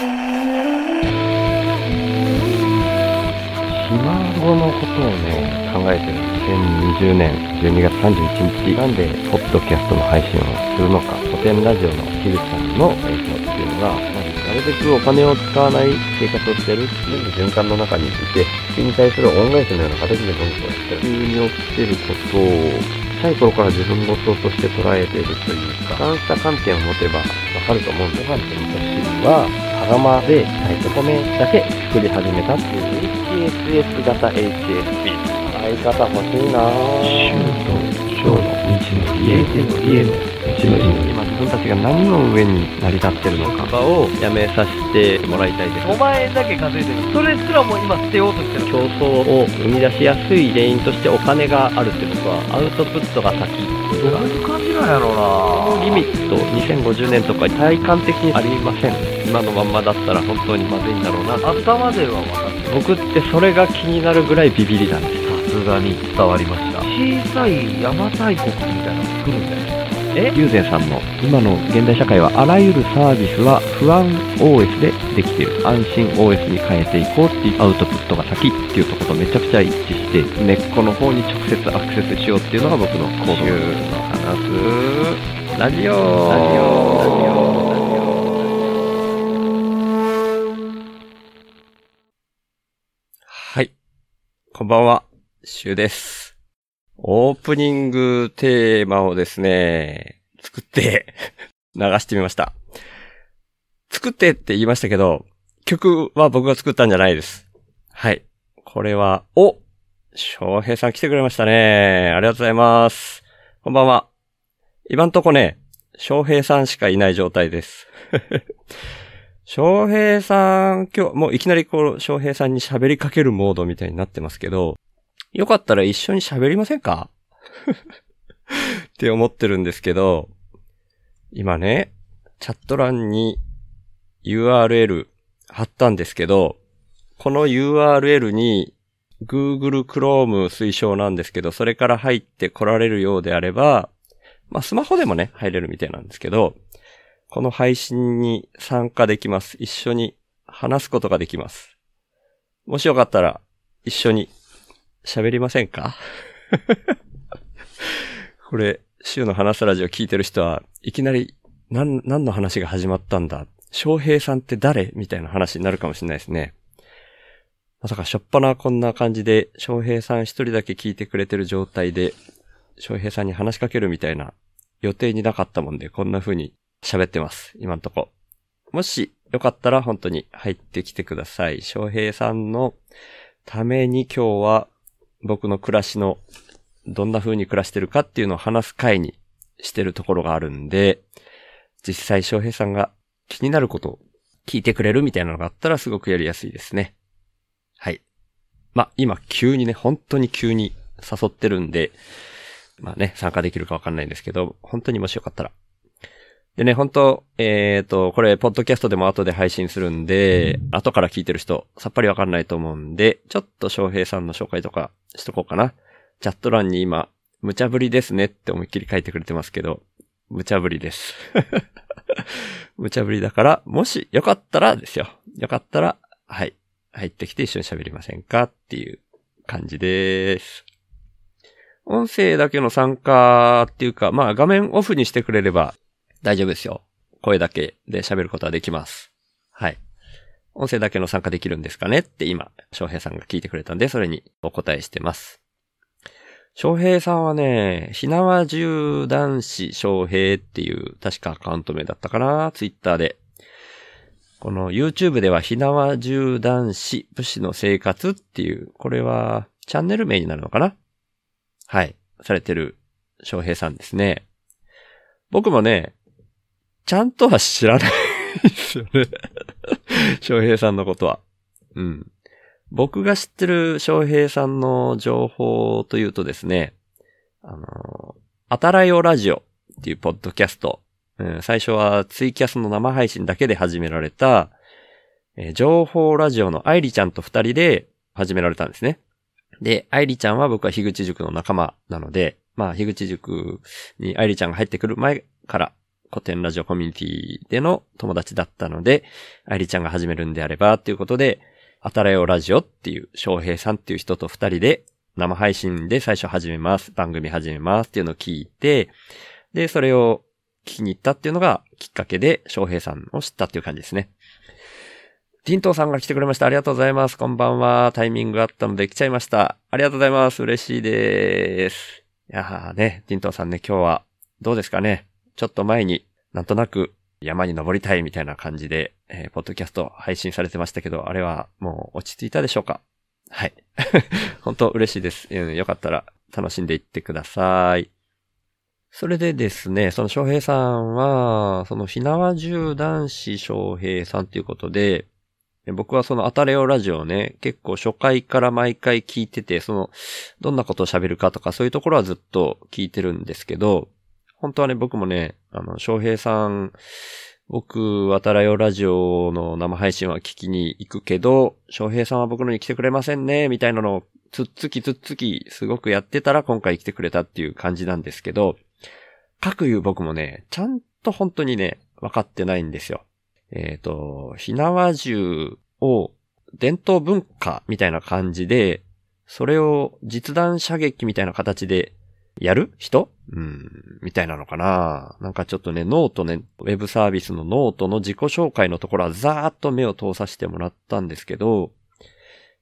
今後のことをね、考えてる。2020年12月31日、なんで、ポッドキャストの配信をするのか、古典ラジオの樋口さんの影響っていうのが、なるべくお金を使わない生活をしてるっていう循環の中にいて、地球に対する恩返しのような形で文句をしてる。地球に起きてることを、小さい頃から自分事として捉えているというか、俯瞰した観点を持てばわかると思うんで、ご飯と味噌汁は、羽釜で炊いて米だけ作り始めたっていう HSS 型 HSP。相方欲しいなぁ。シ、ョーの道のりへ、のりへの道のりのり。今自分たちが何の上に成り立ってるのかをやめさせてもらいたいです。お前だけ稼いでるそれすらも今捨てようとしてる競争を生み出しやすい原因としてお金があるってことはアウトプットが先っていうのがいう感じなんやろうな。リミット2050年とか体感的にありません。今のまんまだったら本当にまずいんだろうな。頭では分かって僕ってそれが気になる。ぐらいビビりなんですさすがに伝わりました小さい邪馬台国みたいなの作るんだよえ友禅さんの今の現代社会はあらゆるサービスは不安 OS でできている。安心 OS に変えていこうっていうアウトプットが先っていうところとめちゃくちゃ一致して根っこの方に直接アクセスしようっていうのが僕の行動の話す。ラジオ。ラジオ。ラジオ。ラジオ。はいこんばんはシュウですオープニングテーマをですね、作って 流してみました。作ってって言いましたけど、曲は僕が作ったんじゃないです。はい。これは、お翔平さん来てくれましたね。ありがとうございます。こんばんは。今んとこね、翔平さんしかいない状態です。翔平さん、今日、もういきなりこう、翔平さんに喋りかけるモードみたいになってますけど、よかったら一緒に喋りませんか？って思ってるんですけど、今ね、チャット欄に URL 貼ったんですけど、この URL に Google Chrome 推奨なんですけど、それから入って来られるようであれば、まあスマホでもね、入れるみたいなんですけど、この配信に参加できます。一緒に話すことができます。もしよかったら、一緒に喋りませんか？これ、週の話すラジオ聞いてる人は、いきなり、なん、何の話が始まったんだ？翔平さんって誰？みたいな話になるかもしれないですね。まさかしょっぱなこんな感じで、翔平さん一人だけ聞いてくれてる状態で、翔平さんに話しかけるみたいな予定になかったもんで、こんな風に喋ってます。今んとこ。もし、よかったら本当に入ってきてください。翔平さんのために今日は僕の暮らしのどんな風に暮らしてるかっていうのを話す会にしてるところがあるんで、実際翔平さんが気になることを聞いてくれるみたいなのがあったらすごくやりやすいですね。はい。ま、今急にね、本当に急に誘ってるんで、まあね、参加できるかわかんないんですけど、本当にもしよかったら。でね、本当えっ、と、これ、ポッドキャストでも後で配信するんで、後から聞いてる人、さっぱりわかんないと思うんで、ちょっと翔平さんの紹介とかしとこうかな。チャット欄に今、無茶ぶりですねって思いっきり書いてくれてますけど、無茶ぶりです。無茶ぶりだから、もしよかったらですよ。よかったら、はい。入ってきて一緒に喋りませんかっていう感じです。音声だけの参加っていうか、まあ画面オフにしてくれれば大丈夫ですよ。声だけで喋ることはできます。はい。音声だけの参加できるんですかねって今、翔平さんが聞いてくれたんで、それにお答えしてます。翔平さんはね、ひなわ銃男子翔平っていう、確かアカウント名だったかなツイッターで。この YouTube ではひなわ銃男子武士の生活っていう、これはチャンネル名になるのかな？はい。されてる翔平さんですね。僕もね、ちゃんとは知らないですよね。翔平さんのことは。うん。僕が知ってる翔平さんの情報というとですね、あの、あたらよラジオっていうポッドキャスト。うん最初はツイキャスの生配信だけで始められた、えー情報ラジオの愛理ちゃんと二人で始められたんですね。で、愛理ちゃんは僕は樋口塾の仲間なので、まあ、樋口塾に愛理ちゃんが入ってくる前から、古典ラジオコミュニティでの友達だったので、愛理ちゃんが始めるんであれば、っていうことで、あたらよラジオっていう翔平さんっていう人と二人で生配信で最初始めます。番組始めますっていうのを聞いて、で、それを聞きに行ったっていうのがきっかけで翔平さんを知ったっていう感じですね。ティントーさんが来てくれました。ありがとうございます。こんばんは。タイミングあったので来ちゃいました。ありがとうございます。嬉しいです。いやーね、ティントーさんね、今日はどうですかね。ちょっと前になんとなく山に登りたいみたいな感じで、えーポッドキャスト配信されてましたけど、あれはもう落ち着いたでしょうか？はい。本当嬉しいです。うんよかったら楽しんでいってください。それでですね、その翔平さんは、そのひなわ銃男子翔平さんということで、僕はそのアタレオラジオをね、結構初回から毎回聞いてて、その、どんなことを喋るかとかそういうところはずっと聞いてるんですけど、本当はね、僕もね、あの、翔平さん、僕、渡らよラジオの生配信は聞きに行くけど、翔平さんは僕のに来てくれませんね、みたいなのを、つっつきつっつき、すごくやってたら今回来てくれたっていう感じなんですけど、各言う僕もね、ちゃんと本当にね、分かってないんですよ。えっ、と、ひなわ銃を伝統文化みたいな感じで、それを実弾射撃みたいな形でやる？人？うん、みたいなのかな。なんかちょっとね、ノートね、ウェブサービスのノートの自己紹介のところはざーっと目を通させてもらったんですけど、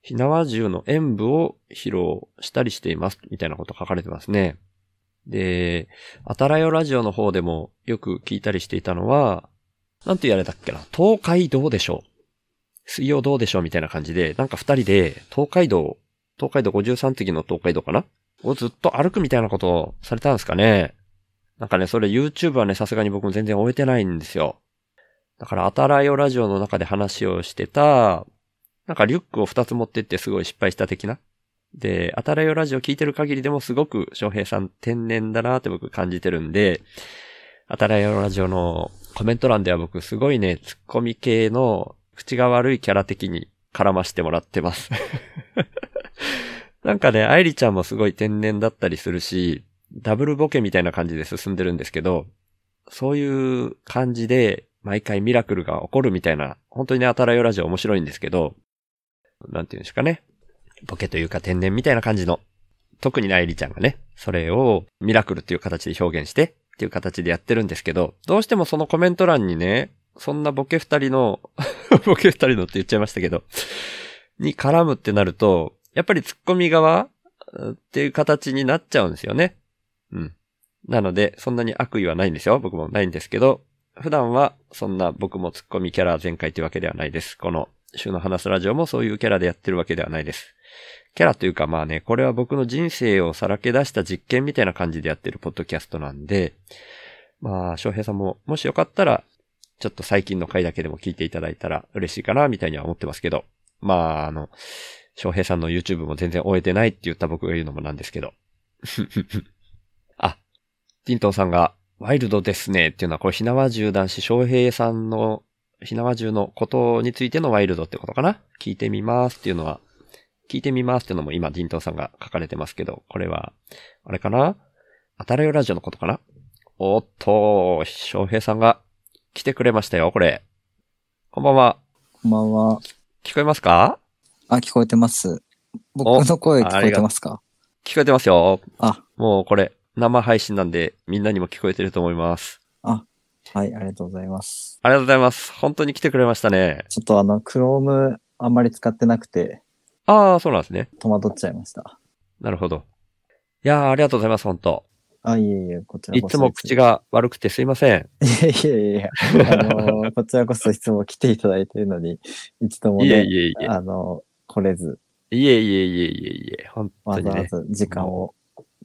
火縄銃の演舞を披露したりしています、みたいなこと書かれてますね。で、あたらよラジオの方でもよく聞いたりしていたのは、なんて言われたっけな？東海道でしょう。水曜どうでしょうみたいな感じで、なんか二人で東海道、東海道53次の東海道かな？をずっと歩くみたいなことをされたんですかね。なんかね、それ YouTube はね、さすがに僕も全然終えてないんですよ。だから、あたらよラジオの中で話をしてた、なんかリュックを二つ持ってってすごい失敗した的な。で、あたらよラジオ聞いてる限りでもすごく翔平さん天然だなって僕感じてるんで、あたらよラジオのコメント欄では僕すごいね、ツッコミ系の口が悪いキャラ的に絡ましてもらってます。なんかね、愛理ちゃんもすごい天然だったりするし、ダブルボケみたいな感じで進んでるんですけど、そういう感じで毎回ミラクルが起こるみたいな、本当にね、あたらよラジオ面白いんですけど、なんていうんですかね。ボケというか天然みたいな感じの、特に、愛理ちゃんがね、それをミラクルっていう形で表現して、っていう形でやってるんですけど、どうしてもそのコメント欄にね、そんなボケ二人の、ボケ二人のって言っちゃいましたけど、に絡むってなると、やっぱりツッコミ側っていう形になっちゃうんですよね。うん。なので、そんなに悪意はないんですよ。僕もないんですけど、普段はそんな僕もツッコミキャラ全開というわけではないです。この週の話すラジオもそういうキャラでやってるわけではないです。キャラというかまあね、これは僕の人生をさらけ出した実験みたいな感じでやってるポッドキャストなんで、まあ、翔平さんももしよかったら、ちょっと最近の回だけでも聞いていただいたら嬉しいかな、みたいには思ってますけど。まあ、あの、翔平さんの YouTube も全然終えてないって言った僕が言うのもなんですけど。あ、ティントンさんが、ワイルドですねっていうのは、これ、ひなわ銃男子翔平さんの、ひなわ銃のことについてのワイルドってことかな？聞いてみますっていうのは、聞いてみますっていうのも今、ティントンさんが書かれてますけど、これは、あれかな？あたらよラジオのことかな？おっと、翔平さんが来てくれましたよ、これ。こんばんは。こんばんは。聞こえますか？あ、聞こえてます。僕の声聞こえてますか？聞こえてますよ。あ、もうこれ、生配信なんで、みんなにも聞こえてると思います。はい、ありがとうございます。ありがとうございます。本当に来てくれましたね。ちょっとあの、Chrome あんまり使ってなくて、ああ、そうなんですね。戸惑っちゃいました。なるほど。いやー、ありがとうございます、本当あ、いえいえ、こちらいこそ。つも口。が悪くてすいません。いえいえいえ、あの、こちらこそいつも来ていただいているのに、一度もいえね、いえいえ。あの、来れず、いえいえいえいえいえ。本当わにね。ざわざ時間を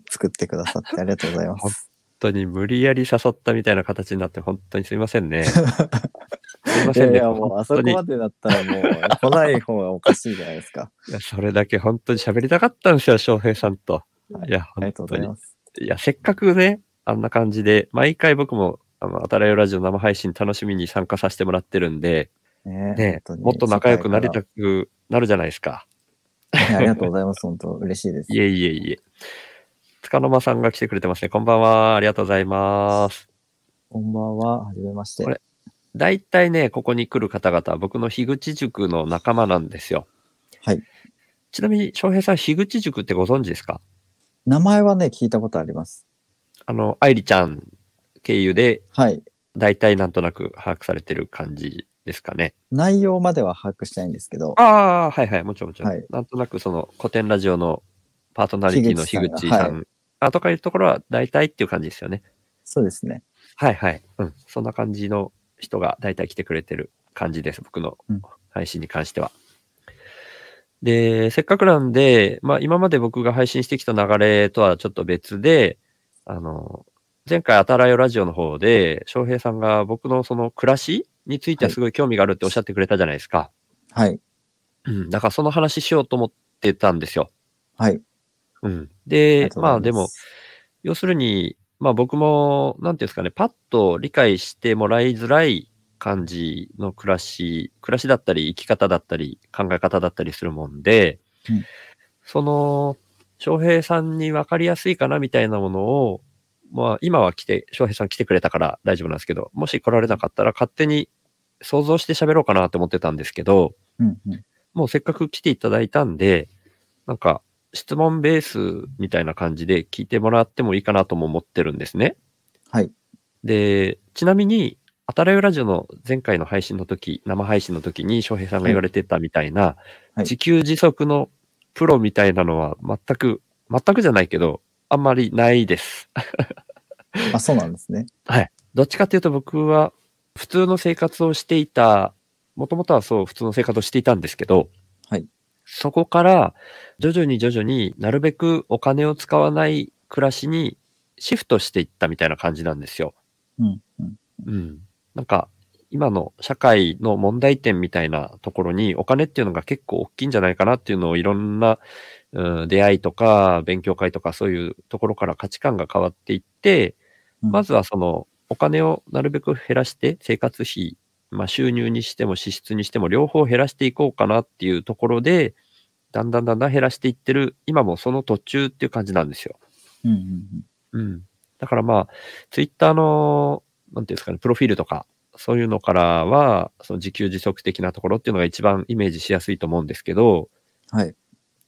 作ってくださってありがとうございます。本当に無理やり誘ったみたいな形になって本当にすいませんね。すいませんね。いやもうあそこまでだったらもう、来ない方がおかしいじゃないですか。いやそれだけ本当に喋りたかったんですよ、翔平さんと。いや、ありがとう本当にござい。ます。いや、せっかくね、あんな感じで、毎回僕も、あの、あたらよラジオ生配信楽しみに参加させてもらってるんで、ねね、もっと仲良くなりたくなるじゃないですか。ありがとうございます。本当嬉しいです。いえいえいえ。つかの間さんが来てくれてますね。こんばんは。ありがとうございます。こんばんは。はじめまして。これ大体ね、ここに来る方々は僕の樋口塾の仲間なんですよ。はい。ちなみに、翔平さん、樋口塾ってご存知ですか？名前はね、聞いたことあります。あの、愛理ちゃん経由で、はい。大体なんとなく把握されてる感じですかね。内容までは把握してないんですけど、ああ、はいはい、もちろんもちろん。はいなんとなくその古典ラジオのパーソナリティの樋口さん、樋口さんがあとかいうところは大体っていう感じですよね。そうですね。はいはい。うん。そんな感じの人が大体来てくれてる感じです。僕のうん配信に関しては。で、せっかくなんで、まあ今まで僕が配信してきた流れとはちょっと別で、あの、前回あたらよラジオの方で、翔平さんが僕のその暮らしについてはすごい興味があるっておっしゃってくれたじゃないですか。はい。うん。だからその話しようと思ってたんですよ。はい。うん。でが、とうございまあでも、要するに、まあ僕も、なんていうんですかね、パッと理解してもらいづらい感じの暮らし、暮らしだったり、生き方だったり、考え方だったりするもんで、うんその、翔平さんに分かりやすいかなみたいなものを、まあ今は来て、翔平さん来てくれたから大丈夫なんですけど、もし来られなかったら勝手に想像して喋ろうかなと思ってたんですけど、うんうん。もうせっかく来ていただいたんで、なんか質問ベースみたいな感じで聞いてもらってもいいかなとも思ってるんですね。はい。で、ちなみに、あたらよラジオの前回の配信の時、生配信の時に翔平さんが言われてたみたいな、はい自給自足のプロみたいなのは全く、全くじゃないけど、あんまりないです。あ、そうなんですね。どっちかっていうと僕は普通の生活をしていた、もともとはそう普通の生活をしていたんですけど、はい。そこから徐々に徐々になるべくお金を使わない暮らしにシフトしていったみたいな感じなんですよ。うんうん。うん。なんか今の社会の問題点みたいなところにお金っていうのが結構大きいんじゃないかなっていうのをいろんな、うん、出会いとか勉強会とかそういうところから価値観が変わっていって、うんまずはそのお金をなるべく減らして生活費、まあ収入にしても支出にしても両方減らしていこうかなっていうところで、だんだんだんだん減らしていってる、今もその途中っていう感じなんですよ。うんうんうん。うん。だからまあ、ツイッターの、なんていうんですかね、プロフィールとか、そういうのからは、その自給自足的なところっていうのが一番イメージしやすいと思うんですけど、はい。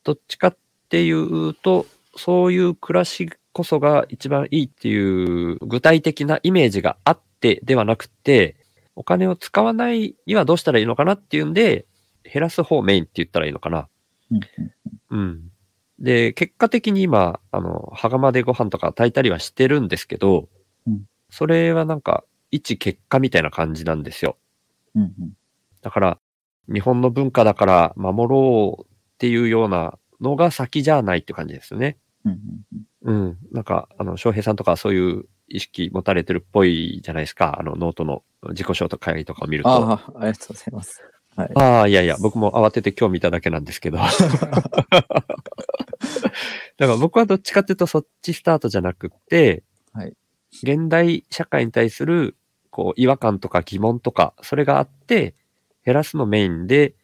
どっちかっていうと、そういう暮らしこそが一番いいっていう具体的なイメージがあってではなくて、お金を使わないにはどうしたらいいのかなっていうんで、減らす方メインって言ったらいいのかな。うん。で、結果的に今、あの、羽釜でご飯とか炊いたりはしてるんですけど、うんそれはなんか、一結果みたいな感じなんですよ。うんうん。だから、日本の文化だから守ろうっていうようなのが先じゃないって感じですよね。うんうんうん。うん。なんか、あの、翔平さんとかそういう意識持たれてるっぽいじゃないですか。あの、ノートの自己紹介会とかを見ると。あああ、ありがとうございます。はい。あー、いやいや、僕も慌てて興味いただけなんですけど。だから僕はどっちかっていうとそっちスタートじゃなくって、はい。現代社会に対する、こう、違和感とか疑問とか、それがあって、減らすのメインで、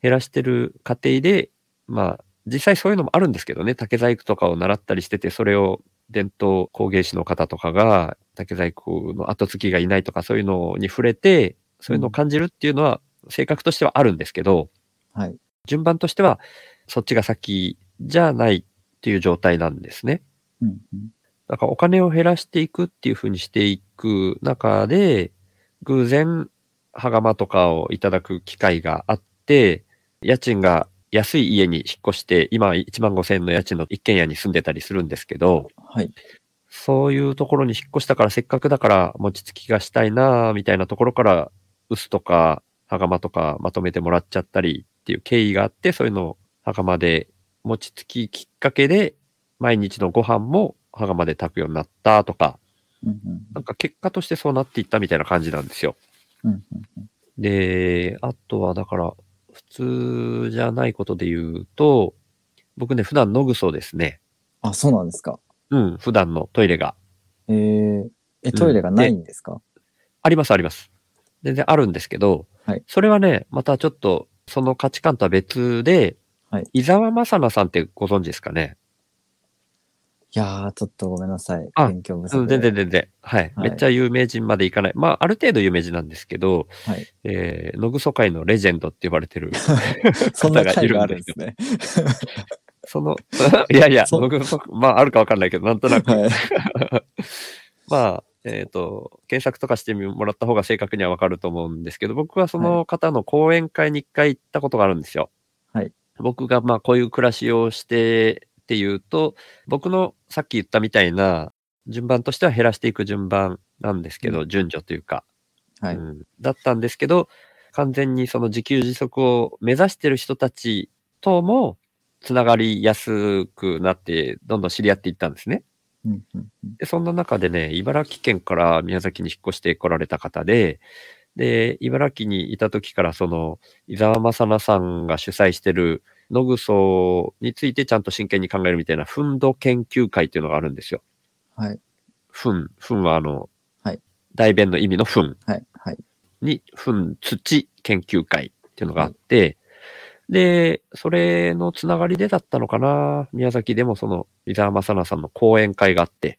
減らしてる過程で、まあ、実際そういうのもあるんですけどね、竹細工とかを習ったりしてて、それを伝統工芸士の方とかが、竹細工の後継ぎがいないとか、そういうのに触れて、そういうのを感じるっていうのは、性格としてはあるんですけど、はい。順番としては、そっちが先じゃないっていう状態なんですね。うんうん。だからお金を減らしていくっていうふうにしていく中で、偶然、羽釜とかをいただく機会があって、家賃が安い家に引っ越して、今1万5千円の家賃の一軒家に住んでたりするんですけど、はい。そういうところに引っ越したからせっかくだから餅つきがしたいなぁみたいなところから、臼とか羽釜とかまとめてもらっちゃったりっていう経緯があって、そういうのを羽釜で餅つききっかけで、毎日のご飯も羽釜で炊くようになったとか、うんうんなんか結果としてそうなっていったみたいな感じなんですよ。うんうんうん。で、あとはだから、普通じゃないことで言うと、僕ね、普段野ぐそですね。あ、そうなんですか。うん、普段のトイレが。えー、え、トイレがないんですか、ありますあります。全然あるんですけど、はいそれはね、またちょっと、その価値観とは別で、はい伊沢正奈さんってご存知ですかね？いやー、ちょっとごめんなさい。あ勉強不足。全然全然。はい。はいめっちゃ有名人までいかない。まあ、ある程度有名人なんですけど、はい。えー、野草界のレジェンドって呼ばれてる そんな方がいるんですね。その、いやいや、そ野草、まあ、あるかわかんないけど、なんとなく、はい。まあ、えっ、と、検索とかしてもらった方が正確にはわかると思うんですけど、僕はその方の講演会に一回行ったことがあるんですよ。はい。僕がまあこういう暮らしをしてっていうと、僕のさっき言ったみたいな順番としては減らしていく順番なんですけど、順序というか、はい。うん、だったんですけど、完全にその自給自足を目指してる人たちともつながりやすくなって、どんどん知り合っていったんですね。うんうんうんで、そんな中でね、茨城県から宮崎に引っ越して来られた方で、で、茨城にいた時からその、伊沢正奈さんが主催してる野草についてちゃんと真剣に考えるみたいな、フンド研究会っていうのがあるんですよ。はい。フン、フンはあの、はい代弁の意味のフンはい。はい。に、フン土研究会っていうのがあって、で、それのつながりでだったのかな宮崎でもその、伊沢正奈さんの講演会があって、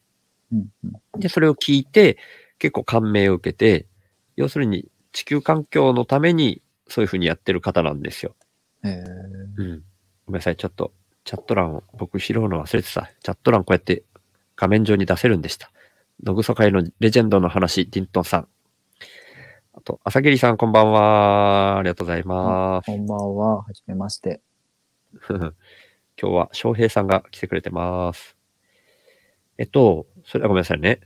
うんうんで、それを聞いて、結構感銘を受けて、要するに地球環境のためにそういうふうにやってる方なんですよ。えーうん。ごめんなさい、ちょっとチャット欄を僕拾うの忘れてた。チャット欄こうやって画面上に出せるんでした。野草会のレジェンドの話、ディントンさん。あと、朝霧さんこんばんは。ありがとうございます。こんばんは。はじめまして。今日は翔平さんが来てくれてます。えっと、それはごめんなさいね。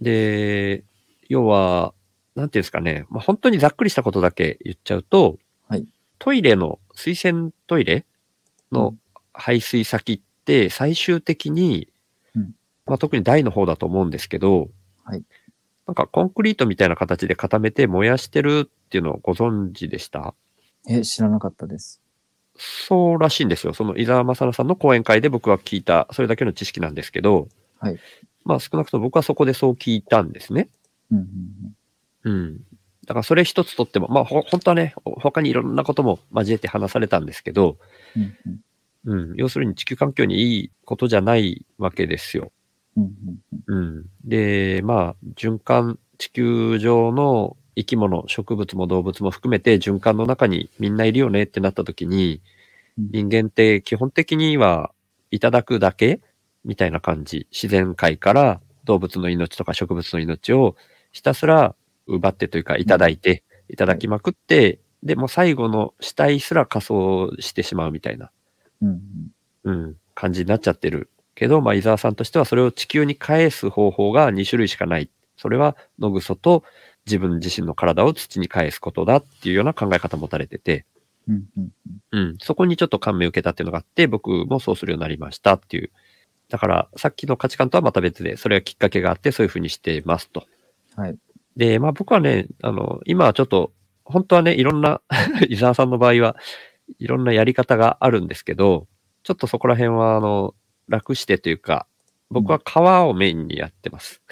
で、要は、なんていうんですかね。まあ、本当にざっくりしたことだけ言っちゃうと、はいトイレの、水洗トイレうの排水先って最終的に、うんまあ、特に台の方だと思うんですけど、はいなんかコンクリートみたいな形で固めて燃やしてるっていうのをご存知でした？え、知らなかったです。そうらしいんですよ。その伊沢正奈さんの講演会で僕は聞いた、それだけの知識なんですけど、はい。まあ少なくとも僕はそこでそう聞いたんですね。うんうんうん。だからそれ一つとっても、まあほ本当はね、他にいろんなことも交えて話されたんですけど、うん。うんうんうん。要するに地球環境にいいことじゃないわけですよ。うんうんうん。で、まあ、循環、地球上の生き物、植物も動物も含めて循環の中にみんないるよねってなった時に、うん人間って基本的にはいただくだけみたいな感じ。自然界から動物の命とか植物の命をひたすら奪ってというかいただいて、いただきまくって、で、もう最後の死体すら仮装してしまうみたいな。うんうんうん、感じになっちゃってる。けど、まあ、伊沢さんとしてはそれを地球に返す方法が2種類しかない。それは野草と自分自身の体を土に返すことだっていうような考え方を持たれてて、うんうんうん、そこにちょっと感銘を受けたっていうのがあって、僕もそうするようになりましたっていう。だから、さっきの価値観とはまた別で、それがきっかけがあって、そういうふうにしてますと。はい。で、まあ僕はね、あの、今はちょっと、本当はね、いろんな、伊沢さんの場合は、いろんなやり方があるんですけど、ちょっとそこら辺は、あの、楽してというか、僕は川をメインにやってます。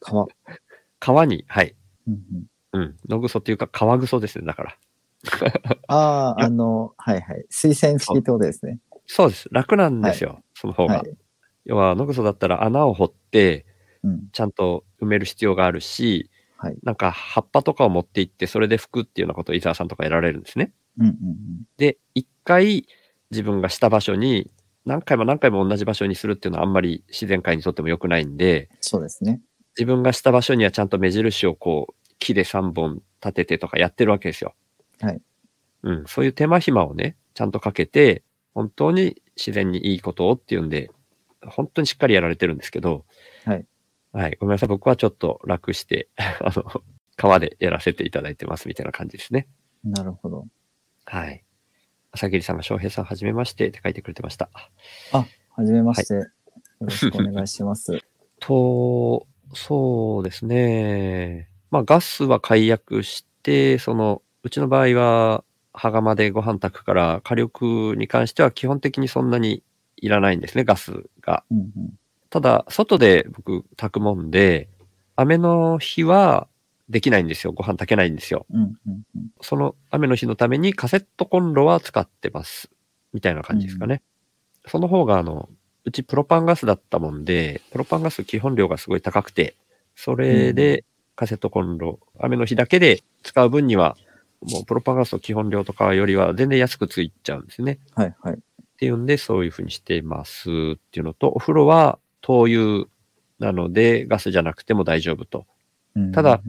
川。川に、はい。うんうんうん。野草というか、川草ですね、だから。ああ、あの、はいはい。推薦式ってことですね。そうです。楽なんですよ、その方が。はい。要は、野草だったら穴を掘って、うん。ちゃんと埋める必要があるし、はい。なんか葉っぱとかを持って行って、それで拭くっていうようなことを伊沢さんとかやられるんですね。うんうんで、一回自分がした場所に、何回も何回も同じ場所にするっていうのはあんまり自然界にとっても良くないんで、そうですね。自分がした場所にはちゃんと目印をこう、木で3本立ててとかやってるわけですよ。はい。うん、そういう手間暇をね、ちゃんとかけて、本当に自然にいいことをっていうんで、本当にしっかりやられてるんですけど、はい。はい。ごめんなさい。僕はちょっと楽して、あの、川でやらせていただいてますみたいな感じですね。なるほど。はい。朝霧さんが翔平さんはじめましてって書いてくれてました。はじめまして。よろしくお願いします。と、そうですね。まあ、ガスは解約して、その、うちの場合は、羽釜でご飯炊くから、火力に関しては基本的にそんなにいらないんですね、ガスが。うんうん。ただ、外で僕炊くもんで、雨の日はできないんですよ。ご飯炊けないんですよ。うんうんうん。その雨の日のためにカセットコンロは使ってます。みたいな感じですかね。その方が、あの、うちプロパンガスだったもんで、プロパンガス基本量がすごい高くて、それでカセットコンロ、雨の日だけで使う分には、もうプロパンガスの基本量とかよりは全然安くついちゃうんですね。はいはい。っていうんで、そういうふうにしていますっていうのと、お風呂は灯油なので、ガスじゃなくても大丈夫と。うんただ、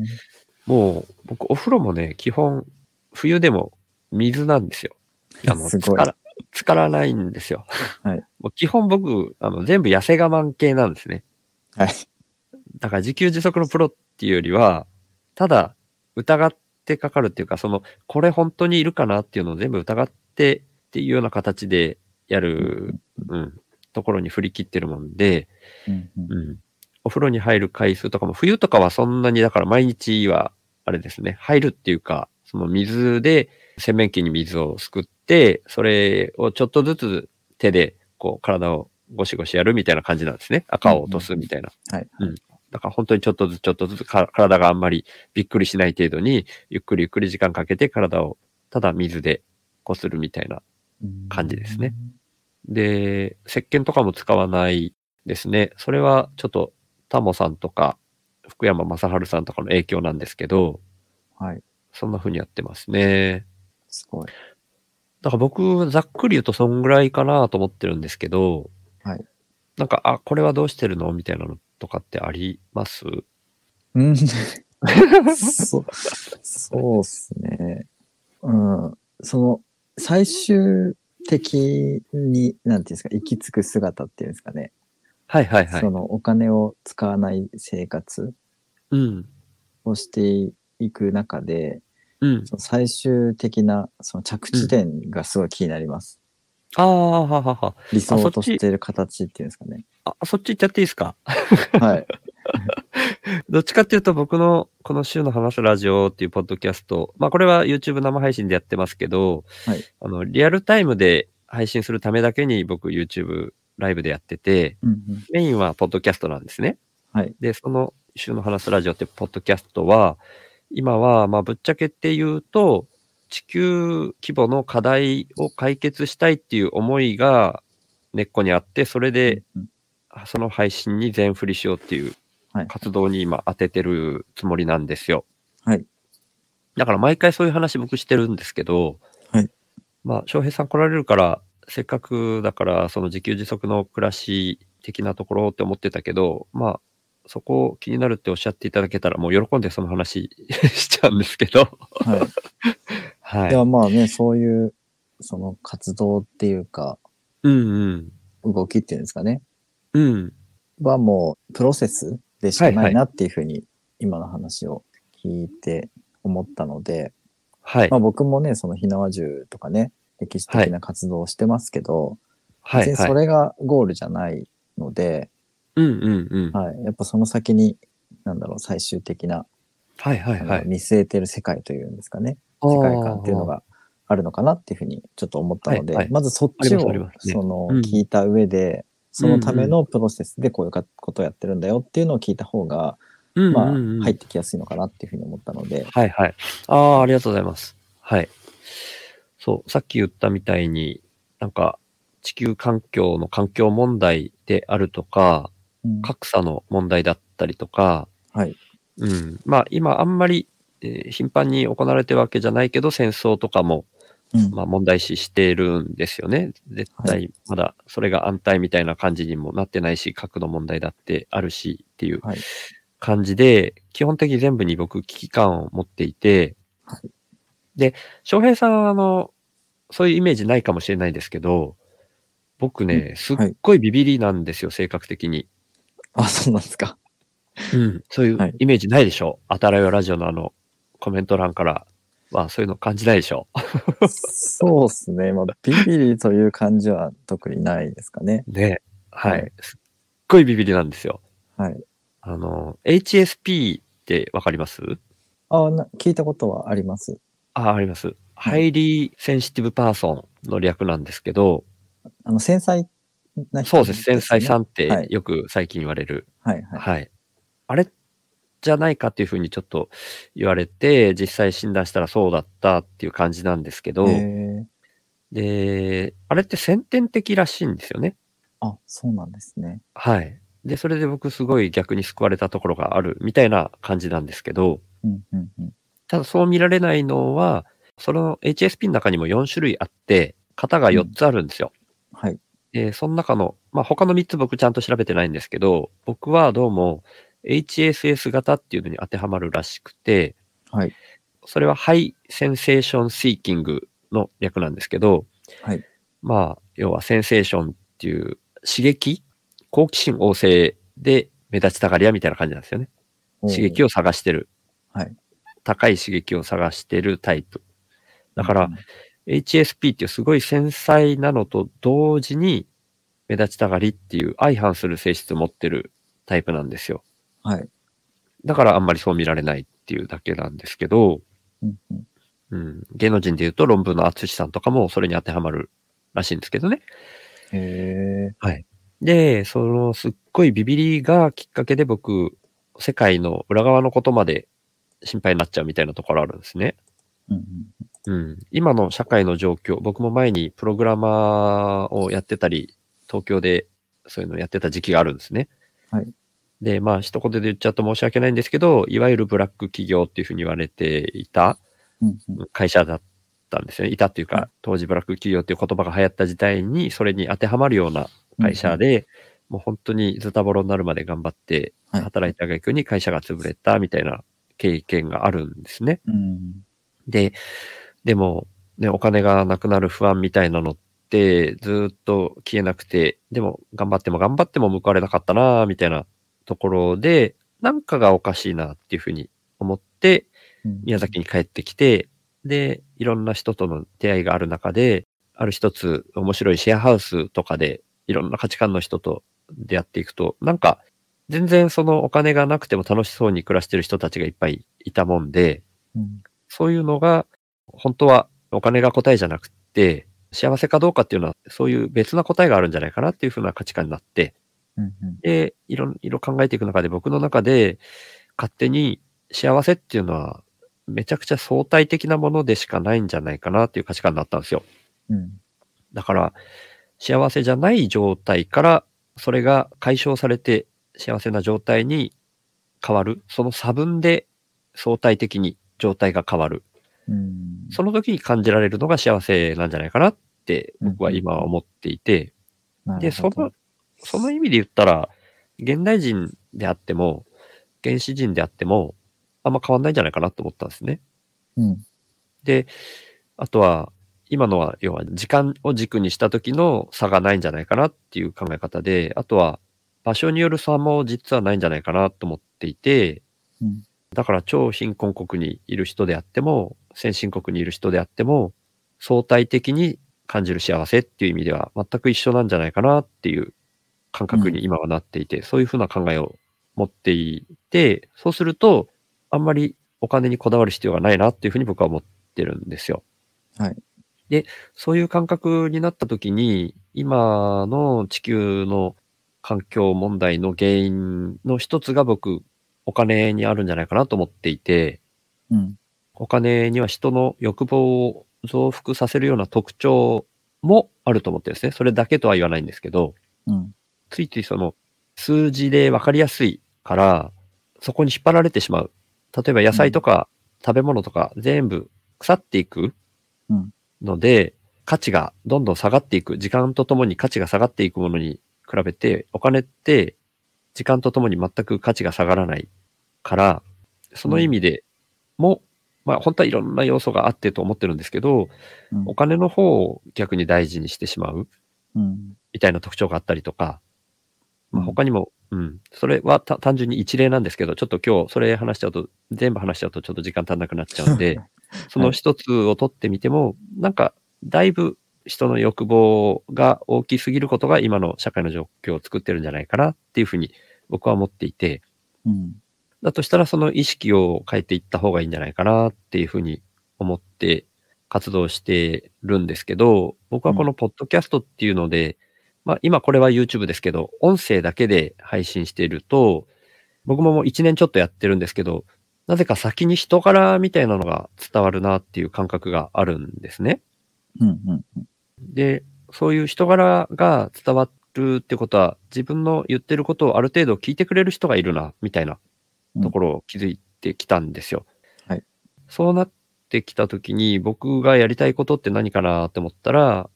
もう、僕、お風呂もね、基本、冬でも水なんですよ。あの、すごいつから、つからないんですよ。はい もう基本僕、あの、全部痩せ我慢系なんですね。はい。だから自給自足のプロっていうよりは、ただ、疑ってかかるっていうか、その、これ本当にいるかなっていうのを全部疑ってっていうような形でやる、うん、ところに振り切ってるもんで、うんうんうん。お風呂に入る回数とかも、冬とかはそんなに、だから毎日は、あれですね、入るっていうか、その水で、洗面器に水をすくって、それをちょっとずつ手で、こう、体をゴシゴシやるみたいな感じなんですね。赤を落とすみたいな。はい。だから本当にちょっとずつちょっとずつか体があんまりびっくりしない程度に、ゆっくりゆっくり時間かけて体をただ水でこするみたいな。感じですね。で、石鹸とかも使わないですね。それはちょっとタモさんとか福山雅治さんとかの影響なんですけど、はい。そんな風にやってますね。すごい。だから僕、ざっくり言うとそんぐらいかなと思ってるんですけど、はい。なんか、あ、これはどうしてるのみたいなのとかってあります？うん。そそうっすね。うん。その、最終的に、なんていうんですか、行き着く姿っていうんですかね。はいはいはいそ。の、お金を使わない生活うん。をしていく中で、うん。その最終的な、その着地点がすごい気になります。ああ、ははは。理想としている形っていうんですかね。あ、そっち行っちゃっていいですか？はい。どっちかっていうと僕のこの週の話すラジオっていうポッドキャスト、まあこれは YouTube 生配信でやってますけど、はいあの、リアルタイムで配信するためだけに僕 YouTube ライブでやってて、うんうん。メインはポッドキャストなんですね。はい。で、その週の話すラジオってポッドキャストは、今はまあぶっちゃけって言うと、地球規模の課題を解決したいっていう思いが根っこにあって、それでうんその配信に全振りしようっていうはい活動に今当ててるつもりなんですよ。はい。だから毎回そういう話僕してるんですけど、はい。まあ、翔平さん来られるから、せっかくだから、その自給自足の暮らし的なところって思ってたけど、まあ、そこ気になるっておっしゃっていただけたら、もう喜んでその話しちゃうんですけど。はい。はいで。はまあね、そういう、その活動っていうか、うんうん。動きっていうんですかね。うん。はもう、プロセスでしかないなっていうふうに、今の話を聞いて思ったので、はいま。あ僕もね、その火縄銃とかね、歴史的な活動をしてますけど、はい。はい別にそ。れがゴールじゃないので、うんうんうん。はい。やっぱその先に、なんだろう、最終的な、はいはいはい。見据えてる世界というんですかね。世界観っていうのがあるのかなっていうふうにちょっと思ったので、はいはいまずそっちをねそのうん聞いた上で、そのためのプロセスでこういうかことをやってるんだよっていうのを聞いた方が、うんうんまあうん入ってきやすいのかなっていうふうに思ったので、はいはい。ああ、ありがとうございます。はい。そう、さっき言ったみたいに、なんか、地球環境の環境問題であるとか、うん格差の問題だったりとか、はい。うん。まあ、今あんまり、えー頻繁に行われてるわけじゃないけど、戦争とかも、うんまあ、問題視してるんですよね。絶は対、まだ、それが安泰みたいな感じにもなってないし、核の問題だってあるしっていうはい感じで、基本的に全部に僕危機感を持っていて、はで、翔平さんはあの、そういうイメージないかもしれないですけど、僕ね、すっごいビビりなんですよ、性格的に。あ、そうなんですか。うん。そういうはいイメージないでしょ、あたらよラジオのあの、コメント欄からはそういうの感じないでしょそうですね。まあ、ビビリという感じは特にないですかね。ね。ははいい。すっごいビビりなんですよ。はい。あの、HSP ってわかります？あな聞いたことはあります。あ、あります。 Highly Sensitive Person の略なんですけど、あの、繊細な人そうです。繊細さんっはいてよく最近言われる。はいはい。はい。あれじゃないかっていうふうにちょっと言われて、実際診断したらそうだったっていう感じなんですけど、で、あれって先天的らしいんですよね。あ、そうなんですね。はい。で、それで僕すごい逆に救われたところがあるみたいな感じなんですけど、うん、うん、うん。ただそう見られないのは、その HSP の中にも4種類あって、型が4つあるんですよ。はい。で、その中の、まあ、他の3つ僕ちゃんと調べてないんですけど、僕はどうも HSS 型っていうのに当てはまるらしくて、はい。それはハイセンセーションシーキングの略なんですけど、はい。まあ、要はセンセーションっていう刺激好奇心旺盛で目立ちたがり屋みたいな感じなんですよね。刺激を。を探してる。はい。高い刺激を探してるタイプ。だから、HSP っていうすごい繊細なのと同時に目立ちたがりっていう相反する性質を持ってるタイプなんですよ。はい。だからあんまりそう見られないっていうだけなんですけど、うん、うん。うん、芸能人で言うと論文の淳さんとかもそれに当てはまるらしいんですけどね。へえ。で、そのすっごいビビりがきっかけで僕、世界の裏側のことまで心配になっちゃうみたいなところあるんですね。うん、うん。うん。今の社会の状況、僕も前にプログラマーをやってたり、東京でそういうのやってた時期があるんですね。はい。で、まあ、一言で言っちゃうと申し訳ないんですけど、いわゆるブラック企業っていうふうに言われていた。会社だったんですよね。いたっていうはか、当時ブラック企業っていう言葉が流行った時代に、それに当てはまるような会社で、もう本当にズタボロになるまで頑張ってはい働いた逆に会社が潰れたみたいな経験があるんですね。うん。で、でも、ね、お金がなくなる不安みたいなのってずっと消えなくて、でも頑張っても頑張っても報われなかったなみたいなところで、なんかがおかしいなっていうふうに思って、うん宮崎に帰ってきて、で、いろんな人との出会いがある中で、ある一つ面白いシェアハウスとかで、いろんな価値観の人と出会っていくと、なんか、全然そのお金がなくても楽しそうに暮らしてる人たちがいっぱいいたもんで、うん。そういうのが、本当はお金が答えじゃなくて、幸せかどうかっていうのは、そういう別な答えがあるんじゃないかなっていうふうな価値観になって、うん、うん。で、いろいろ考えていく中で僕の中で、勝手に幸せっていうのは、めちゃくちゃ相対的なものでしかないんじゃないかなっていう価値観になったんですよ。うん。だから、幸せじゃない状態から、それが解消されて幸せな状態に変わる。その差分で相対的に状態が変わる。うん。その時に感じられるのが幸せなんじゃないかなって僕は今は思っていて、で、なるほどその、その意味で言ったら、現代人であっても、原始人であっても、あんま変わんないんじゃないかなと思ったんですね。うん。で、あとは、今のは、要は時間を軸にした時の差がないんじゃないかなっていう考え方で、あとは、場所による差も実はないんじゃないかなと思っていて、うんだから超貧困国にいる人であっても、先進国にいる人であっても、相対的に感じる幸せっていう意味では全く一緒なんじゃないかなっていう感覚に今はなっていて、そういうふうな考えを持っていて、そうすると、あんまりお金にこだわる必要がないなっていうふうに僕は思ってるんですよ。はい。で、そういう感覚になった時に、今の地球の環境問題の原因の一つが僕、お金にあるんじゃないかなと思っていて、うん。お金には人の欲望を増幅させるような特徴もあると思ってですね。それだけとは言わないんですけど、うん。ついついその数字で分かりやすいから、そこに引っ張られてしまう。例えば野菜とか食べ物とか全部腐っていくうんので、価値がどんどん下がっていく。時間とともに価値が下がっていくものに比べて、お金って時間とともに全く価値が下がらないから、その意味でも、まあ本当はいろんな要素があってと思ってるんですけど、うんお金の方を逆に大事にしてしまう。うん。みたいな特徴があったりとか、まあ、うん。他にも、うん、それはた単純に一例なんですけど、ちょっと今日それ話しちゃうと、全部話しちゃうとちょっと時間足んなくなっちゃうんで、その一つを取ってみても、なんか、だいぶ人の欲望が大きすぎることが今の社会の状況を作ってるんじゃないかなっていうふうに僕は思っていて、うん。だとしたらその意識を変えていった方がいいんじゃないかなっていうふうに思って活動してるんですけど、僕はこのポッドキャストっていうので、まあ今これは YouTube ですけど、音声だけで配信していると、僕ももう1年ちょっとやってるんですけど、なぜか先に人柄みたいなのが伝わるなっていう感覚があるんですね。うん。うん。で、そういう人柄が伝わっるってことは、自分の言ってることをある程度聞いてくれる人がいるな、みたいなところを気づいてきたんですよ。はい。そうなってきたときに、僕がやりたいことって何かなって思ったら、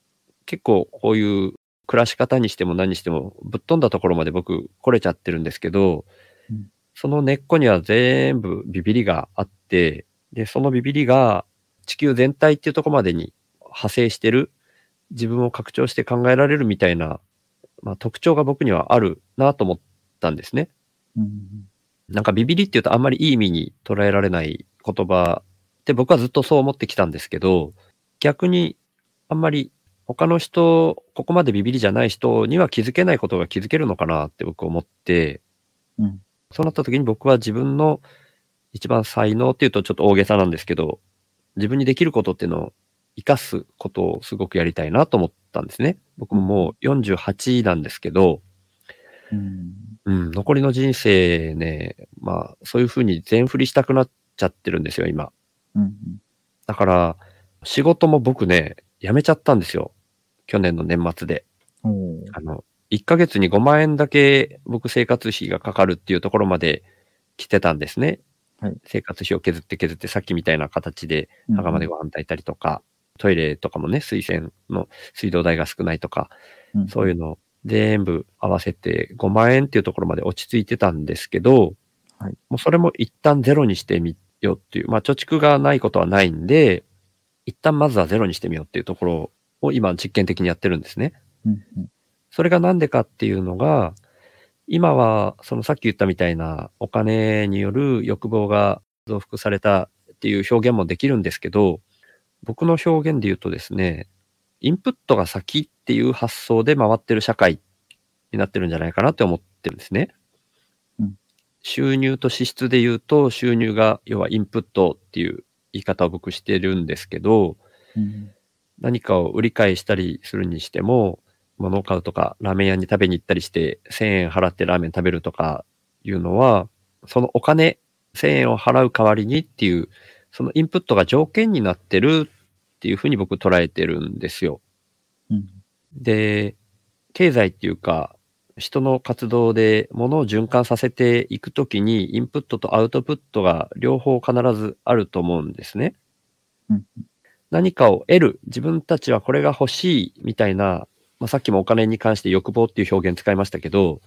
結構こういう暮らし方にしても何にしても、ぶっ飛んだところまで僕来れちゃってるんですけど、うんその根っこには全部ビビりがあって、で、そのビビりが地球全体っていうところまでに派生してる、自分を拡張して考えられるみたいな、まあ、特徴が僕にはあるなと思ったんですね。うんなんかビビりっていうとあんまりいい意味に捉えられない言葉って僕はずっとそう思ってきたんですけど、逆にあんまり他の人、ここまでビビりじゃない人には気づけないことが気づけるのかなって僕思って、うんそうなった時に僕は自分の一番才能っていうとちょっと大げさなんですけど、自分にできることっていうのを活かすことをすごくやりたいなと思ったんですね。僕ももう48なんですけど、うんうん、残りの人生ね、まあ、そういうふうに全振りしたくなっちゃってるんですよ、今。うんだから、仕事も僕ね、辞めちゃったんですよ。去年の年末で。あの、1ヶ月に5万円だけ僕生活費がかかるっていうところまで来てたんですね。はい生活費を削って削ってさっきみたいな形でうん墓までご飯炊いたりとか、トイレとかもね、水洗の水道代が少ないとか、うんそういうのを全部合わせて5万円っていうところまで落ち着いてたんですけど、はいもうそれも一旦ゼロにしてみようっていう、まあ貯蓄がないことはないんで、一旦まずはゼロにしてみようっていうところを今実験的にやってるんですね。うんうんそれがなんでかっていうのが、今は、そのさっき言ったみたいなお金による欲望が増幅されたっていう表現もできるんですけど、僕の表現で言うとですね、インプットが先っていう発想で回ってる社会になってるんじゃないかなって思ってるんですね。うん収入と支出で言うと、収入が要はインプットっていう言い方を僕してるんですけど、うん何かを売り買いしたりするにしても、物を買うとか、ラーメン屋に食べに行ったりして、1000円払ってラーメン食べるとかいうのは、そのお金、1000円を払う代わりにっていう、そのインプットが条件になってるっていうふうに僕捉えてるんですよ。うんで、経済っていうか、人の活動で物を循環させていくときに、インプットとアウトプットが両方必ずあると思うんですね。うん何かを得る、自分たちはこれが欲しいみたいな、まあ、さっきもお金に関して欲望っていう表現使いましたけど、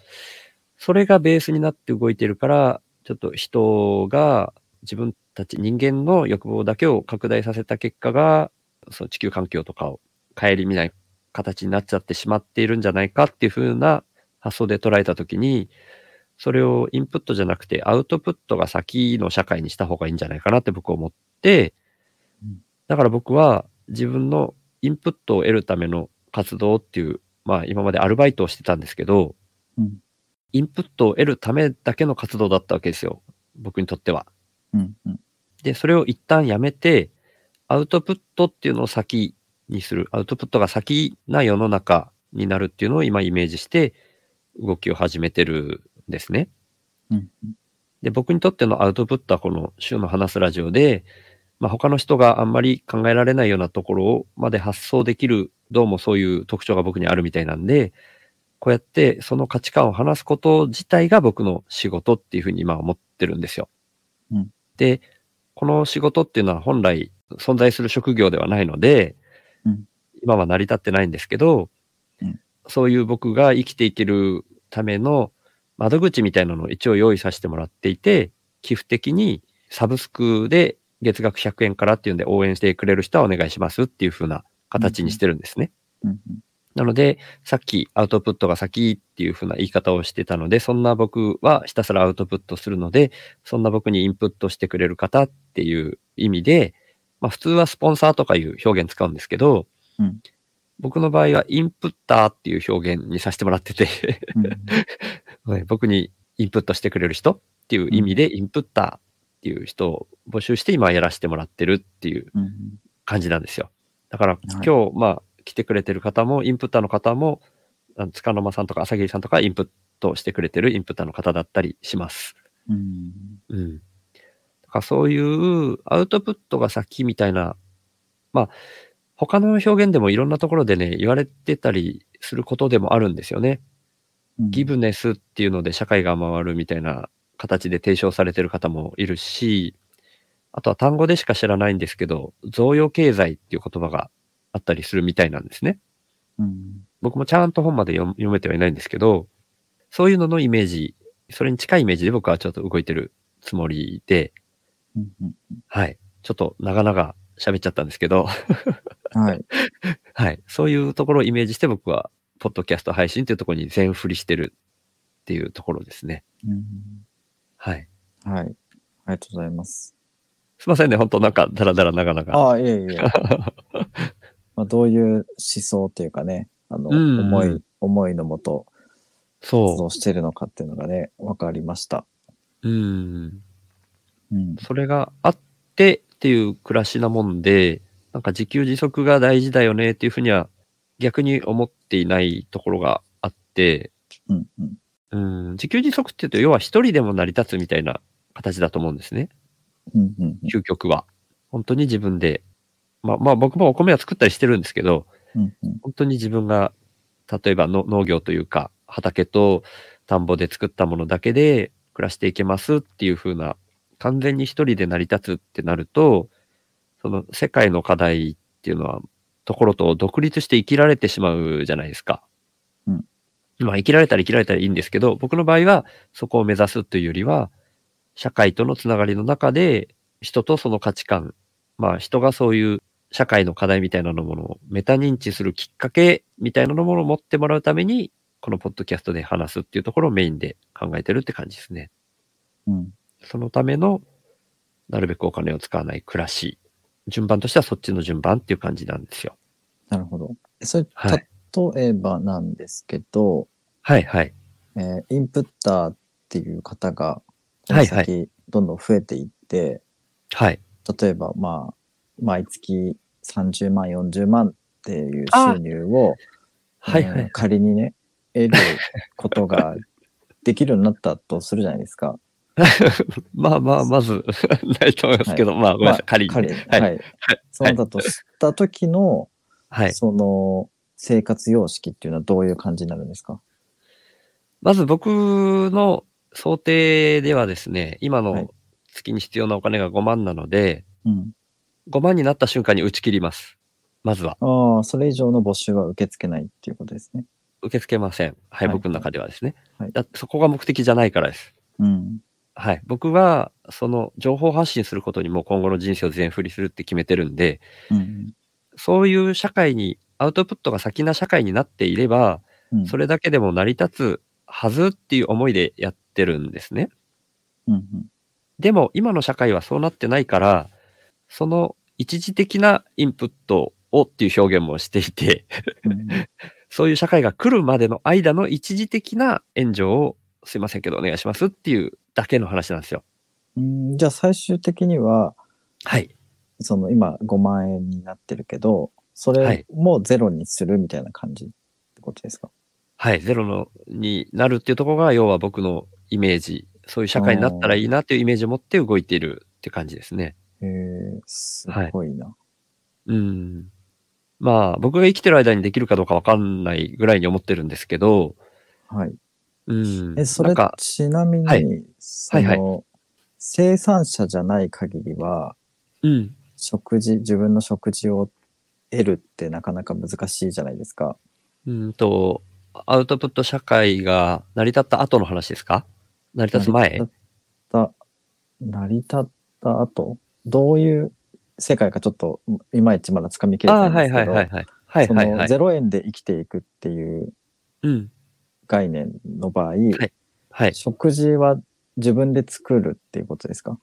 それがベースになって動いてるから、ちょっと人が自分たち人間の欲望だけを拡大させた結果が、その地球環境とかを顧みない形になっちゃってしまっているんじゃないかっていう風な発想で捉えたときに、それをインプットじゃなくてアウトプットが先の社会にした方がいいんじゃないかなって僕は思って、だから僕は自分のインプットを得るための活動っていう、まあ今までアルバイトをしてたんですけど、うんインプットを得るためだけの活動だったわけですよ。僕にとっては。うんうんで、それを一旦やめて、アウトプットっていうのを先にする。アウトプットが先な世の中になるっていうのを今イメージして動きを始めてるんですね。うんで、僕にとってのアウトプットはこの週の話すラジオで、まあ、他の人があんまり考えられないようなところをまで発想できる、どうもそういう特徴が僕にあるみたいなんで、こうやってその価値観を話すこと自体が僕の仕事っていうふうに今は思ってるんですよ。うん。で、この仕事っていうのは本来存在する職業ではないので、うん。今は成り立ってないんですけど、うん。そういう僕が生きていけるための窓口みたいなのを一応用意させてもらっていて、寄付的にサブスクで月額100円からっていうんで応援してくれる人はお願いしますっていう風な形にしてるんですね。うんなので、さっきアウトプットが先っていう風な言い方をしてたので、そんな僕はひたすらアウトプットするので、そんな僕にインプットしてくれる方っていう意味で、まあ普通はスポンサーとかいう表現使うんですけど、うん。僕の場合はインプッターっていう表現にさせてもらってて、うん はい僕にインプットしてくれる人っていう意味で、インプッターっていう人を募集して今やらせてもらってるっていううん感じなんですよ。だからい今日、まあ、来てくれてる方も、インプッターの方も、あの塚の間さんとか朝霧さんとかインプットしてくれてるインプッターの方だったりします。うんうん。だからそういうアウトプットが先みたいな、まあ、他の表現でもいろんなところでね、言われてたりすることでもあるんですよね。ギブネスっていうので社会が回るみたいな形で提唱されてる方もいるし、あとは単語でしか知らないんですけど、贈与経済っていう言葉があったりするみたいなんですね。うん。僕もちゃんと本まで読読めてはいないんですけど、そういうののイメージ、それに近いイメージで僕はちょっと動いてるつもりで、うんうんはい。ちょっと長々喋っちゃったんですけど、はい。はい。そういうところをイメージして僕は、ポッドキャスト配信っていうところに全振りしてるっていうところですね。うんはい。はい。ありがとうございます。すいませんね。本当なんか、だらだら長々。ああ、いえいえ。まあ、どういう思想っていうかね、あの、うんうん思い、思いのもと活そ動してるのかっていうのがね、わかりました。う。うん。うん。それがあってっていう暮らしなもんで、なんか自給自足が大事だよねっていうふうには逆に思っていないところがあって、うん。うん。うん、自給自足っていうと要は一人でも成り立つみたいな形だと思うんですね。うん。うん。究極は。本当に自分で。まあまあ僕もお米は作ったりしてるんですけど、うん。うん。本当に自分が、例えばの農業というか、畑と田んぼで作ったものだけで暮らしていけますっていう風な、完全に一人で成り立つってなると、その世界の課題っていうのは、ところと独立して生きられてしまうじゃないですか。うん。まあ生きられたら生きられたらいいんですけど、僕の場合はそこを目指すというよりは、社会とのつながりの中で、人とその価値観、まあ人がそういう社会の課題みたいなものをメタ認知するきっかけみたいなものを持ってもらうために、このポッドキャストで話すっていうところをメインで考えてるって感じですね。うん。そのための、なるべくお金を使わない暮らし。順番としてはそっちの順番っていう感じなんですよ。なるほど。それ、はい例えばなんですけど、はいはい。えーインプッターっていう方が、このはいはい先、どんどん増えていって、はい。例えば、まあ、毎月30万、40万っていうあ収入を、はいはいえー。仮にね、得ることが できるようになったとするじゃないですか。まあまあ、まず、ないと思いますけど、まあごめんなさい。仮に。はい。そうだとした時の、はい。その、生活様式っていうのはどういう感じになるんですか？まず僕の想定ではですね、今はいの月に必要なお金が5万なので、うん。5万になった瞬間に打ち切ります。まずは。ああ、それ以上の募集は受け付けないっていうことですね。受け付けません。はい、はい僕の中ではですね。はいだそこが目的じゃないからです。うん。はい。僕は、その情報発信することにも今後の人生を全振りするって決めてるんで、うん。そういう社会に、アウトプットが先な社会になっていれば、うん。それだけでも成り立つはずっていう思いでやってるんですね。うん。でも今の社会はそうなってないから、その一時的なインプットをっていう表現もしていて、うん。そういう社会が来るまでの間の一時的な援助をすいませんけどお願いしますっていうだけの話なんですよ。うんじゃあ最終的には、はい。その今5万円になってるけど、そはいれもゼロにするみたいな感じってことですか、はい。ゼロのになるっていうところが要は僕のイメージ、そういう社会になったらいいなっていうイメージを持って動いているって感じですね。へえ、すごいな。うん。まあ僕が生きてる間にできるかどうかわかんないぐらいに思ってるんですけど、はい。うん。え、それなんか、ちなみに、はいその、はい生産者じゃない限りは、うん。食事、自分の食事を得るってなかなか難しいじゃないですか。うんと、アウトプット社会が成り立った後の話ですか？成り立つ前？成り立った、成り立った後、どういう世界かちょっといまいちまだ掴みきれないんですけど、はいはいはいはい。はいそのはいはい。0円で生きていくっていううん。概念の場合、はい。食事は自分で作るっていうことですか？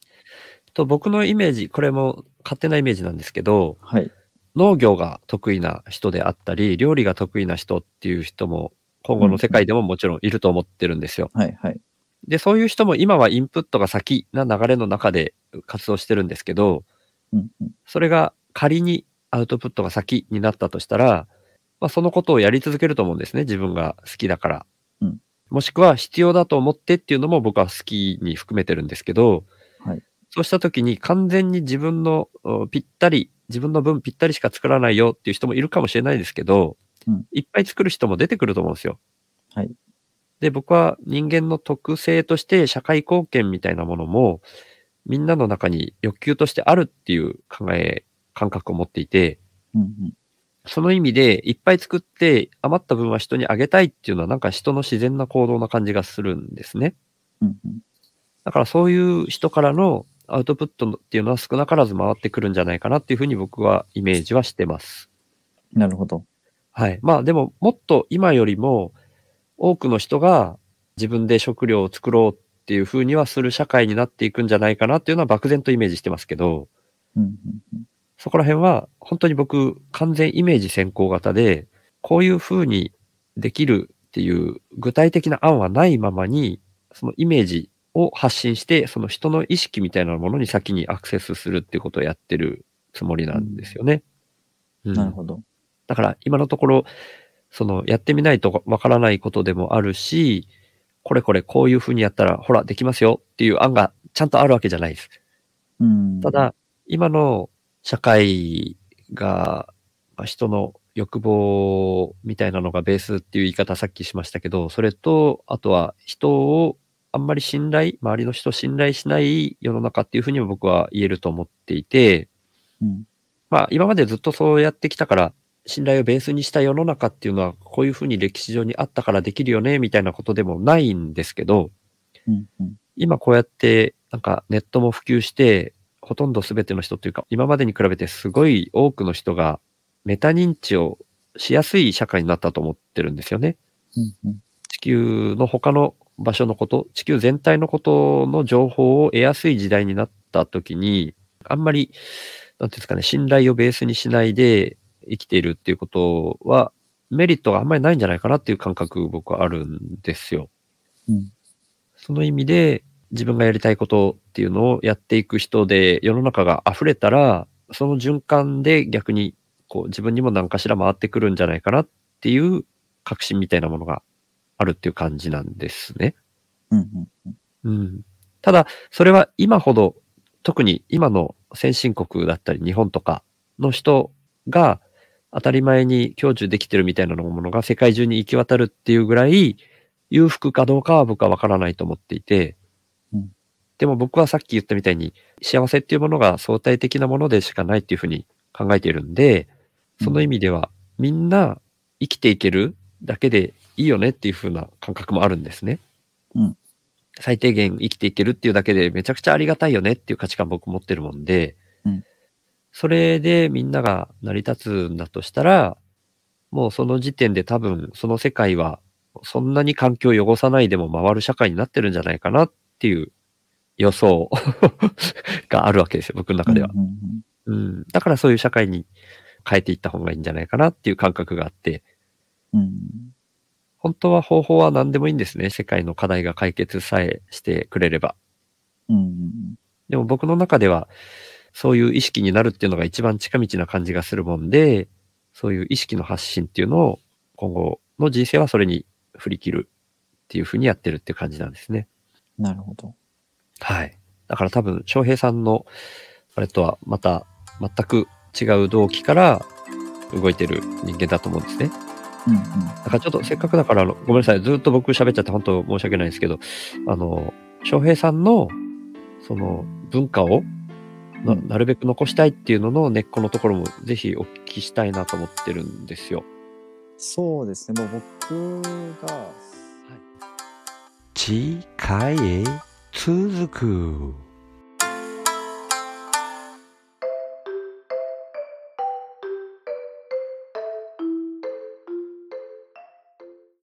と、僕のイメージ、これも勝手なイメージなんですけど、はい。農業が得意な人であったり、料理が得意な人っていう人も、今後の世界でももちろんいると思ってるんですよ。はいはい。で、そういう人も今はインプットが先な流れの中で活動してるんですけど、うんうんそれが仮にアウトプットが先になったとしたら、まあ、そのことをやり続けると思うんですね。自分が好きだから。うんもしくは必要だと思ってっていうのも僕は好きに含めてるんですけど、はいそうした時に完全に自分のおぴったり、自分の分ぴったりしか作らないよっていう人もいるかもしれないですけど、うんいっぱい作る人も出てくると思うんですよ。はいで、僕は人間の特性として社会貢献みたいなものも、みんなの中に欲求としてあるっていう考え、感覚を持っていて、うんうん。その意味でいっぱい作って余った分は人にあげたいっていうのはなんか人の自然な行動な感じがするんですね。うんうん。だからそういう人からのアウトプットっていうのは少なからず回ってくるんじゃないかなっていうふうに僕はイメージはしてます。なるほど。はい。まあでももっと今よりも多くの人が自分で食料を作ろうっていうふうにはする社会になっていくんじゃないかなっていうのは漠然とイメージしてますけど、うんうんそこら辺は本当に僕完全イメージ先行型で、こういう風にできるっていう具体的な案はないままに、そのイメージを発信して、その人の意識みたいなものに先にアクセスするっていうことをやってるつもりなんですよね。う。うんんなるほど。だから今のところ、そのやってみないとわからないことでもあるし、これこれこういう風にやったら、ほら、できますよっていう案がちゃんとあるわけじゃないです。うん。た、だ、今の社会が、まあ人の欲望みたいなのがベースっていう言い方さっきしましたけど、それと、あとは人をあんまり信頼、周りの人を信頼しない世の中っていうふうにも僕は言えると思っていて、うん。まあ今までずっとそうやってきたから、信頼をベースにした世の中っていうのはこういうふうに歴史上にあったからできるよね、みたいなことでもないんですけど、うんうん。今こうやってなんかネットも普及して、ほとんど全ての人っていうか、今までに比べてすごい多くの人がメタ認知をしやすい社会になったと思ってるんですよね。うんうん。地球の他の場所のこと、地球全体のことの情報を得やすい時代になった時に、あんまり、なんていうんですかね、信頼をベースにしないで生きているっていうことは、メリットがあんまりないんじゃないかなっていう感覚僕はあるんですよ。うんその意味で、自分がやりたいことっていうのをやっていく人で世の中が溢れたら、その循環で逆にこう自分にも何かしら回ってくるんじゃないかなっていう確信みたいなものがあるっていう感じなんですね。うんうんうん。うん。ただ、それは今ほど、特に今の先進国だったり日本とかの人が当たり前に享受できてるみたいなものが世界中に行き渡るっていうぐらい裕福かどうかは僕はわからないと思っていて、うんでも僕はさっき言ったみたいに幸せっていうものが相対的なものでしかないっていうふうに考えているんで、その意味ではみんな生きていけるだけでいいよねっていうふうな感覚もあるんですね。うん最低限生きていけるっていうだけでめちゃくちゃありがたいよねっていう価値観僕持ってるもんで、うんそれでみんなが成り立つんだとしたら、もうその時点で多分その世界はそんなに環境を汚さないでも回る社会になってるんじゃないかなっていう予想 があるわけですよ、僕の中では。うんうんうん。だからそういう社会に変えていった方がいいんじゃないかなっていう感覚があって、うん。うん本当は方法は何でもいいんですね。世界の課題が解決さえしてくれれば。うんうんでも僕の中では、そういう意識になるっていうのが一番近道な感じがするもんで、そういう意識の発信っていうのを今後の人生はそれに振り切るっていうふうにやってるっていう感じなんですね。なるほど。はい。だから多分、翔平さんの、あれとはまた全く違う動機から動いてる人間だと思うんですね。うんうん。だからちょっとせっかくだから、あのごめんなさい。ずっと僕喋っちゃって本当申し訳ないんですけど、あの、翔平さんの、その文化をなうんなるべく残したいっていうのの根っこのところもぜひお聞きしたいなと思ってるんですよ。そうですね。もう僕が、次回へ続く。